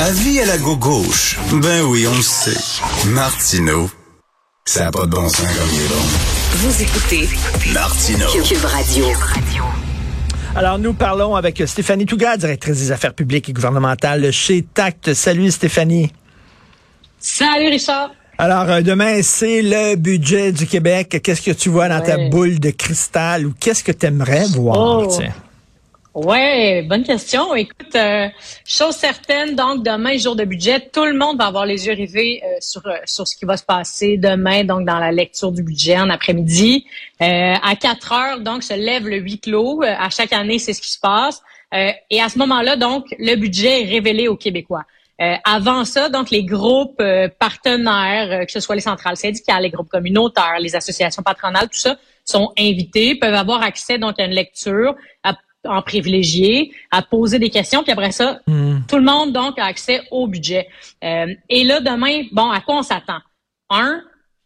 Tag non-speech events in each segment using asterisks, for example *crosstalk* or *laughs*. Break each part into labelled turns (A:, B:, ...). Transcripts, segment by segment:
A: Avis à la gauche. Ben oui, on le sait. Martineau, ça n'a pas de bon sens comme il est bon.
B: Vous écoutez
A: Martineau.
B: Cube Radio.
C: Alors, nous parlons avec Stéphanie Touga, directrice des affaires publiques et gouvernementales chez TACT. Salut Stéphanie.
D: Salut Richard.
C: Alors, euh, demain, c'est le budget du Québec. Qu'est-ce que tu vois dans ta boule de cristal ou qu'est-ce que tu aimerais voir?
D: Oh.
C: tiens?
D: Ouais, bonne question. Écoute, euh, chose certaine, donc demain, jour de budget, tout le monde va avoir les yeux rivés euh, sur euh, sur ce qui va se passer demain, donc dans la lecture du budget en après-midi. Euh, à 4 heures, donc, se lève le huis clos. Euh, à chaque année, c'est ce qui se passe. Et à ce moment-là, donc, le budget est révélé aux Québécois. Euh, avant ça, donc, les groupes euh, partenaires, euh, que ce soit les centrales syndicales, les groupes communautaires, les associations patronales, tout ça, sont invités, peuvent avoir accès donc à une lecture en privilégié, à poser des questions, puis après ça,
C: Hmm.
D: tout le monde donc a accès au budget. Euh, et là, demain, bon, à quoi on s'attend? Un,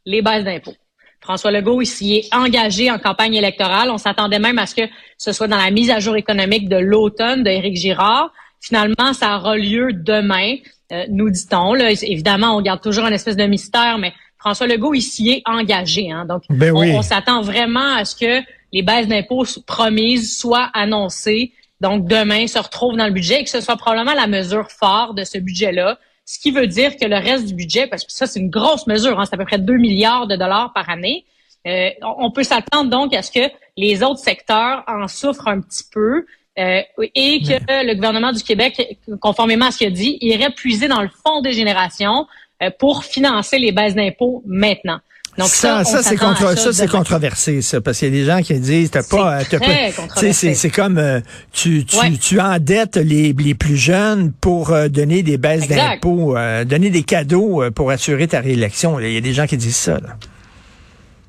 D: les baisses d'impôts. François Legault ici est engagé en campagne électorale. On s'attendait même à ce que ce soit dans la mise à jour économique de l'automne d'Éric Girard. Finalement, ça aura lieu demain, euh, nous dit-on. Là, évidemment, on garde toujours un espèce de mystère, mais François Legault ici est engagé. Hein, donc,
C: Ben
D: on, s'attend vraiment à ce que les baisses d'impôts promises soient annoncées. Donc, demain, se retrouvent dans le budget et que ce soit probablement la mesure phare de ce budget-là. Ce qui veut dire que le reste du budget, parce que ça, c'est une grosse mesure, hein, c'est à peu près 2 milliards de dollars par année. euh, on peut s'attendre donc à ce que les autres secteurs en souffrent un petit peu euh, et que le gouvernement du Québec, conformément à ce qu'il a dit, irait puiser dans le fonds des générations euh, pour financer les baisses d'impôts maintenant. Donc
C: ça,
D: ça,
C: c'est contre, ça, c'est controversé, ça, parce qu'il y a des gens qui disent, t'as pas, t'as
D: très
C: pas, tu sais,
D: controversé.
C: c'est, c'est comme, euh, tu, tu,
D: Ouais.
C: tu endettes les, les plus jeunes pour euh, donner des baisses d'impôts, euh, donner des cadeaux euh, pour assurer ta réélection. Il y a des gens qui disent ça, là.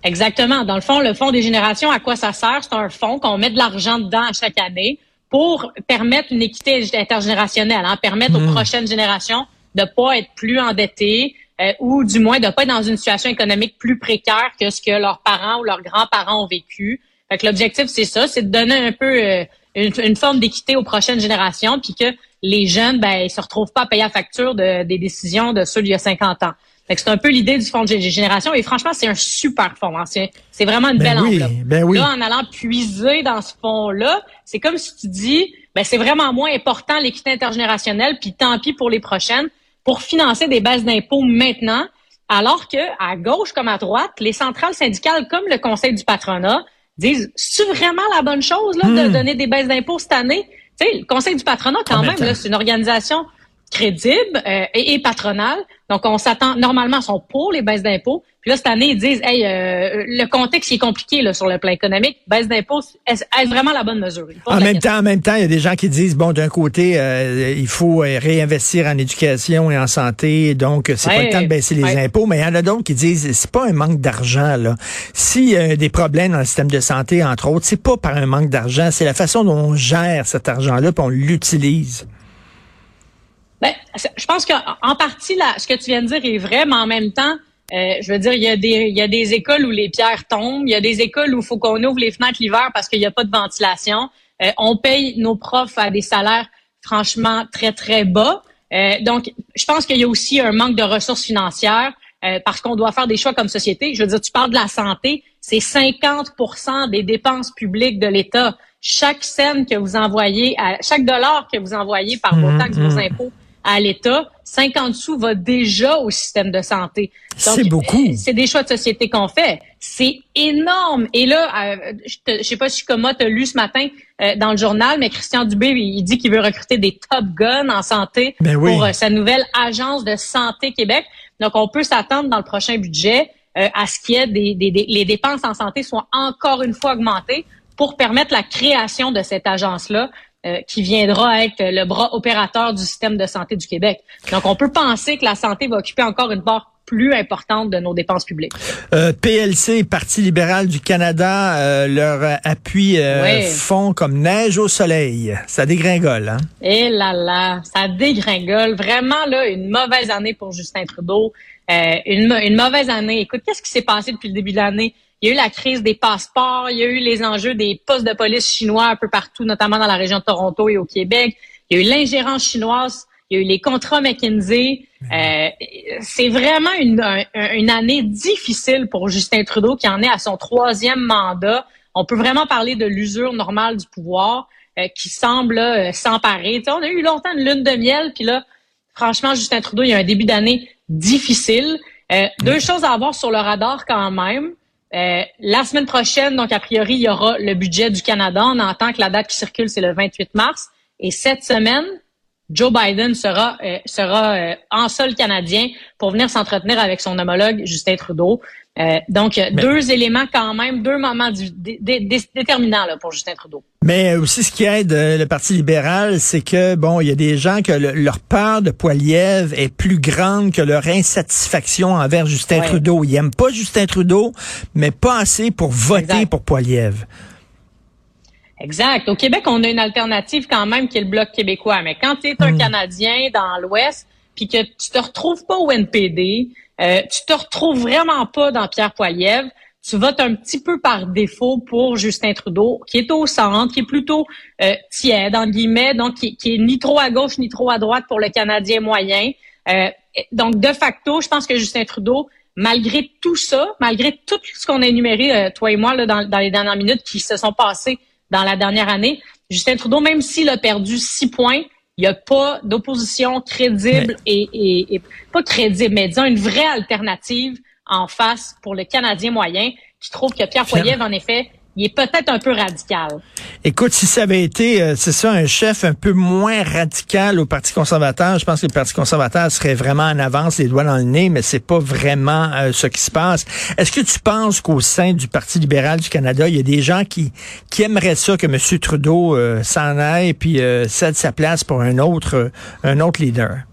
D: Exactement. Dans le fond, le fonds des générations, à quoi ça sert? C'est un fonds qu'on met de l'argent dedans à chaque année pour permettre une équité intergénérationnelle, hein, permettre aux prochaines générations de pas être plus endettées euh, ou du moins de pas être dans une situation économique plus précaire que ce que leurs parents ou leurs grands-parents ont vécu. Fait que l'objectif, c'est ça, c'est de donner un peu euh, une, une forme d'équité aux prochaines générations, puis que les jeunes, ben, ils se retrouvent pas à payer la facture de- des décisions de ceux d'il y a 50 ans. Fait que c'est un peu l'idée du fonds de gé- génération. Et franchement, c'est un super fonds. hein. C'est c'est vraiment une
C: Ben
D: belle
C: oui,
D: enveloppe.
C: ben oui.
D: Là, en allant puiser dans ce fonds-là, c'est comme si tu dis, ben c'est vraiment moins important l'équité intergénérationnelle, puis tant pis pour les prochaines, pour financer des baisses d'impôts maintenant, alors que à gauche comme à droite, les centrales syndicales comme le Conseil du patronat disent, c'est vraiment la bonne chose là, de
C: Hmm.
D: donner des baisses d'impôts cette année? Tu sais, le Conseil du patronat quand
C: En
D: même,
C: même
D: c'est une organisation crédible euh, et, et. Donc, on s'attend, normalement, sont pour les baisses d'impôts. Puis là, cette année, ils disent, hey, euh, le contexte est compliqué là, sur le plan économique. Baisse d'impôts, est-ce est-ce vraiment la bonne mesure?
C: En même temps, en même temps, il y a des gens qui disent bon, d'un côté, euh, il faut euh, réinvestir en éducation et en santé, donc c'est pas
D: Ouais,
C: le temps de baisser les
D: ouais.
C: impôts. Mais il y en a d'autres qui disent c'est pas un manque d'argent là. S'il y a des problèmes dans le système de santé, entre autres, c'est pas par un manque d'argent, c'est la façon dont on gère cet argent-là, puis on l'utilise.
D: Ben, c'est- je pense qu'en en partie, là, ce que tu viens de dire est vrai, mais en même temps, euh, je veux dire, il y, a des, il y a des écoles où les pierres tombent, il y a des écoles où il faut qu'on ouvre les fenêtres l'hiver parce qu'il n'y a pas de ventilation. Euh, on paye nos profs à des salaires franchement très, très bas. Euh, donc, je pense qu'il y a aussi un manque de ressources financières euh, parce qu'on doit faire des choix comme société. Je veux dire, tu parles de la santé, c'est 50% des dépenses publiques de l'État. Chaque scène que vous envoyez, à, chaque dollar que vous envoyez par vos
C: Mhm,
D: taxes, vos impôts à l'État, 50 sous va déjà au système de santé.
C: C'est beaucoup.
D: euh, C'est des choix de société qu'on fait. C'est énorme. Et là, euh, je, je sais pas si comme tu as lu ce matin euh, dans le journal, mais Christian Dubé, il il dit qu'il veut recruter des top guns en santé
C: Ben oui.
D: pour euh, sa nouvelle agence de santé Québec. Donc, on peut s'attendre dans le prochain budget à ce qu'il y ait des, des- des- les dépenses en santé soient encore une fois augmentées pour permettre la création de cette agence-là euh, qui viendra être le bras opérateur du système de santé du Québec. Donc, on peut penser que la santé va occuper encore une part plus importante de nos dépenses publiques.
C: Euh, PLC, Parti libéral du Canada, euh, leur appui euh, fond comme neige au soleil. Ça dégringole, hein?
D: Et là là, ça dégringole. Vraiment, là, une mauvaise année pour Justin Trudeau. Euh, une mauvaise année. Écoute, qu'est-ce qui s'est passé depuis le début de l'année? Il y a eu la crise des passeports, il y a eu les enjeux des postes de police chinois un peu partout, notamment dans la région de Toronto et au Québec. Il y a eu l'ingérence chinoise, il y a eu les contrats McKinsey. Euh, c'est vraiment une, une année difficile pour Justin Trudeau qui en est à son troisième mandat. On peut vraiment parler de l'usure normale du pouvoir euh, qui semble euh, s'emparer. on a eu longtemps une lune de miel, puis là, franchement, Justin Trudeau, il y a un début d'année difficile. Euh, deux choses à avoir sur le radar quand même. Euh, la semaine prochaine, donc a priori, il y aura le budget du Canada. On entend que la date qui circule, c'est le 28 mars. Et cette semaine, Joe Biden sera euh, sera euh, en sol canadien pour venir s'entretenir avec son homologue Justin Trudeau. Euh, donc, deux éléments quand même, deux moments déterminants là, pour Justin Trudeau.
C: Mais aussi, ce qui aide le Parti libéral, c'est que, bon, il y a des gens que leur peur de Poiliev est plus grande que leur insatisfaction envers Justin Trudeau. Ils n'aiment pas Justin Trudeau, mais pas assez pour voter pour Poiliev.
D: Exact. Au Québec, on a une alternative quand même qui est le Bloc québécois. Mais quand tu es un hmm. Canadien dans l'Ouest, puis que tu te retrouves pas au NPD, euh, tu te retrouves vraiment pas dans Pierre Poilievre, tu votes un petit peu par défaut pour Justin Trudeau, qui est au centre, qui est plutôt euh, tiède, en guillemets, donc qui, qui, est ni trop à gauche ni trop à droite pour le Canadien moyen. Euh, donc, de facto, je pense que Justin Trudeau, malgré tout ça, malgré tout ce qu'on a énuméré, euh, toi et moi, là, dans, dans les dernières minutes qui se sont passées dans la dernière année. Justin Trudeau, même s'il a perdu six points, il n'y a pas d'opposition crédible et, pas crédible, mais disons une vraie alternative en face pour le Canadien moyen qui trouve que Pierre Poilievre, en effet, il est peut-être un peu radical.
C: Écoute, si ça avait été, euh, c'est ça, un chef un peu moins radical au Parti conservateur, je pense que le Parti conservateur serait vraiment en avance, les doigts dans le nez, mais c'est pas vraiment euh, ce qui se passe. Est-ce que tu penses qu'au sein du Parti libéral du Canada, il y a des gens qui, qui aimeraient ça que M. Trudeau euh, s'en aille et puis cède sa place pour un autre, un autre leader?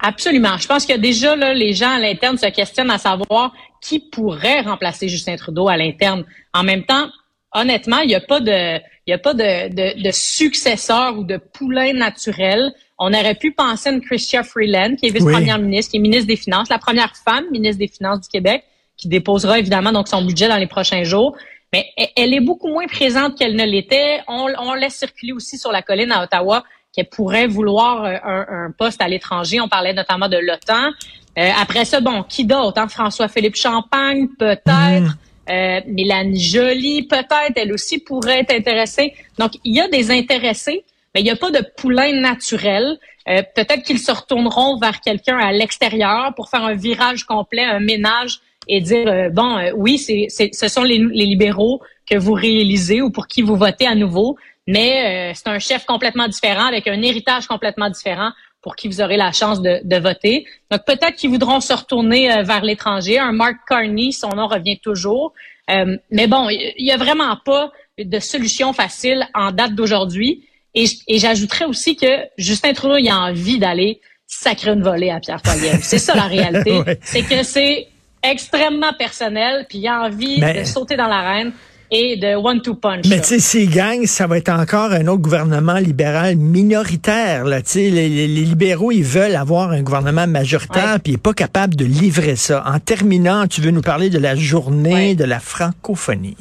D: Absolument. Je pense que déjà, là, les gens à l'interne se questionnent à savoir qui pourrait remplacer Justin Trudeau à l'interne. En même temps, honnêtement, il n'y a pas de, il y a pas de, de, de, successeur ou de poulain naturel. On aurait pu penser à une Christian Freeland, qui est vice-première ministre, qui est ministre des Finances, la première femme ministre des Finances du Québec, qui déposera évidemment donc son budget dans les prochains jours. Mais elle est beaucoup moins présente qu'elle ne l'était. On, on laisse circuler aussi sur la colline à Ottawa qu'elle pourrait vouloir euh, un, un poste à l'étranger. On parlait notamment de l'OTAN. Euh, après ça, bon, qui d'autre? Hein? François-Philippe Champagne, peut-être. Mm. Euh, Mélanie Joly, peut-être, elle aussi pourrait être intéressée. Donc, il y a des intéressés, mais il n'y a pas de poulain naturel. Euh, peut-être qu'ils se retourneront vers quelqu'un à l'extérieur pour faire un virage complet, un ménage et dire, bon, oui, c'est, ce sont les, les, libéraux que vous réalisez ou pour qui vous votez à nouveau, mais c'est un chef complètement différent, avec un héritage complètement différent pour qui vous aurez la chance de, de voter. Donc peut-être qu'ils voudront se retourner euh, vers l'étranger. Un Mark Carney, son nom revient toujours. Euh, mais bon, il y a vraiment pas de solution facile en date d'aujourd'hui. Et, et j'ajouterais aussi que Justin Trudeau, il a envie d'aller sacrer une volée à Pierre Poilievre. C'est ça la *laughs* réalité. C'est que c'est extrêmement personnel, puis il a envie de sauter dans l'arène et de one-two punch.
C: Mais tu sais, s'ils gagnent, ça va être encore un autre gouvernement libéral minoritaire. Là. Les, les, les libéraux, ils veulent avoir un gouvernement majoritaire, puis ils n'est pas capable de livrer ça. En terminant, tu veux nous parler de la journée de la francophonie.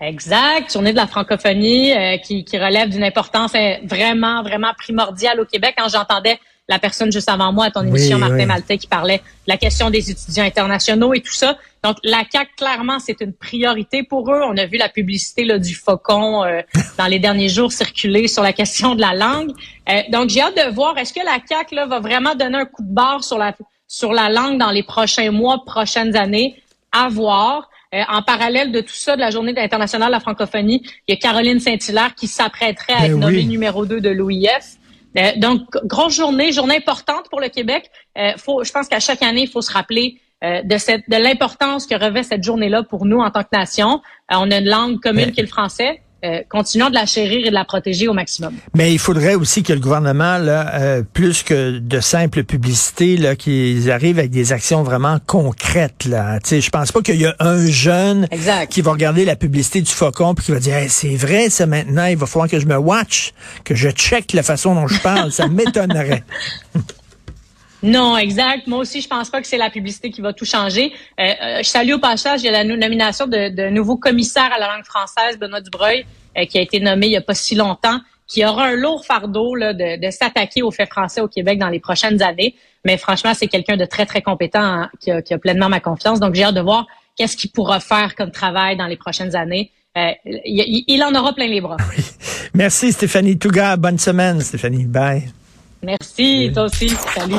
D: Exact, journée de la francophonie euh, qui, qui relève d'une importance euh, vraiment, vraiment primordiale au Québec. Quand j'entendais la personne juste avant moi à ton émission, Martin Maltais, qui parlait de la question des étudiants internationaux et tout ça. Donc, la CAQ, clairement, c'est une priorité pour eux. On a vu la publicité là, du faucon euh, *laughs* dans les derniers jours circuler sur la question de la langue. Euh, donc, j'ai hâte de voir, est-ce que la CAQ là, va vraiment donner un coup de barre sur la, sur la langue dans les prochains mois, prochaines années? À voir. Euh, en parallèle de tout ça, de la Journée internationale de la francophonie, il y a Caroline Saint-Hilaire qui s'apprêterait à ben être nommée numéro 2 de l'OIF. Euh, donc, grosse journée, journée importante pour le Québec. Euh, faut, je pense qu'à chaque année, il faut se rappeler euh, de, cette, de l'importance que revêt cette journée-là pour nous en tant que nation. on a une langue commune qui est le français. Euh, continuons de la chérir et de la protéger au maximum.
C: Mais il faudrait aussi que le gouvernement, là, euh, plus que de simple publicité, là, qu'ils arrivent avec des actions vraiment concrètes. Là. sais, je pense pas qu'il y a un jeune qui va regarder la publicité du faucon puis qui va dire c'est vrai ça maintenant, il va falloir que je me watch, que je check la façon dont je parle. ça *laughs* m'étonnerait. *laughs*
D: Non, exact. Moi aussi, je pense pas que c'est la publicité qui va tout changer. Euh, euh, je salue au passage, il y a la nomination de, de nouveau commissaire à la langue française, Benoît Dubreuil, euh, qui a été nommé il y a pas si longtemps, qui aura un lourd fardeau là, de, de s'attaquer aux faits français au Québec dans les prochaines années. Mais franchement, c'est quelqu'un de très, très compétent hein, qui, a, qui, a, pleinement ma confiance. Donc, j'ai hâte de voir qu'est-ce qu'il pourra faire comme travail dans les prochaines années. Euh, il, il, en aura plein les bras. *laughs* Oui.
C: Merci, Stéphanie Touga. Bonne semaine, Stéphanie. Bye.
D: Merci, toi aussi. Salut.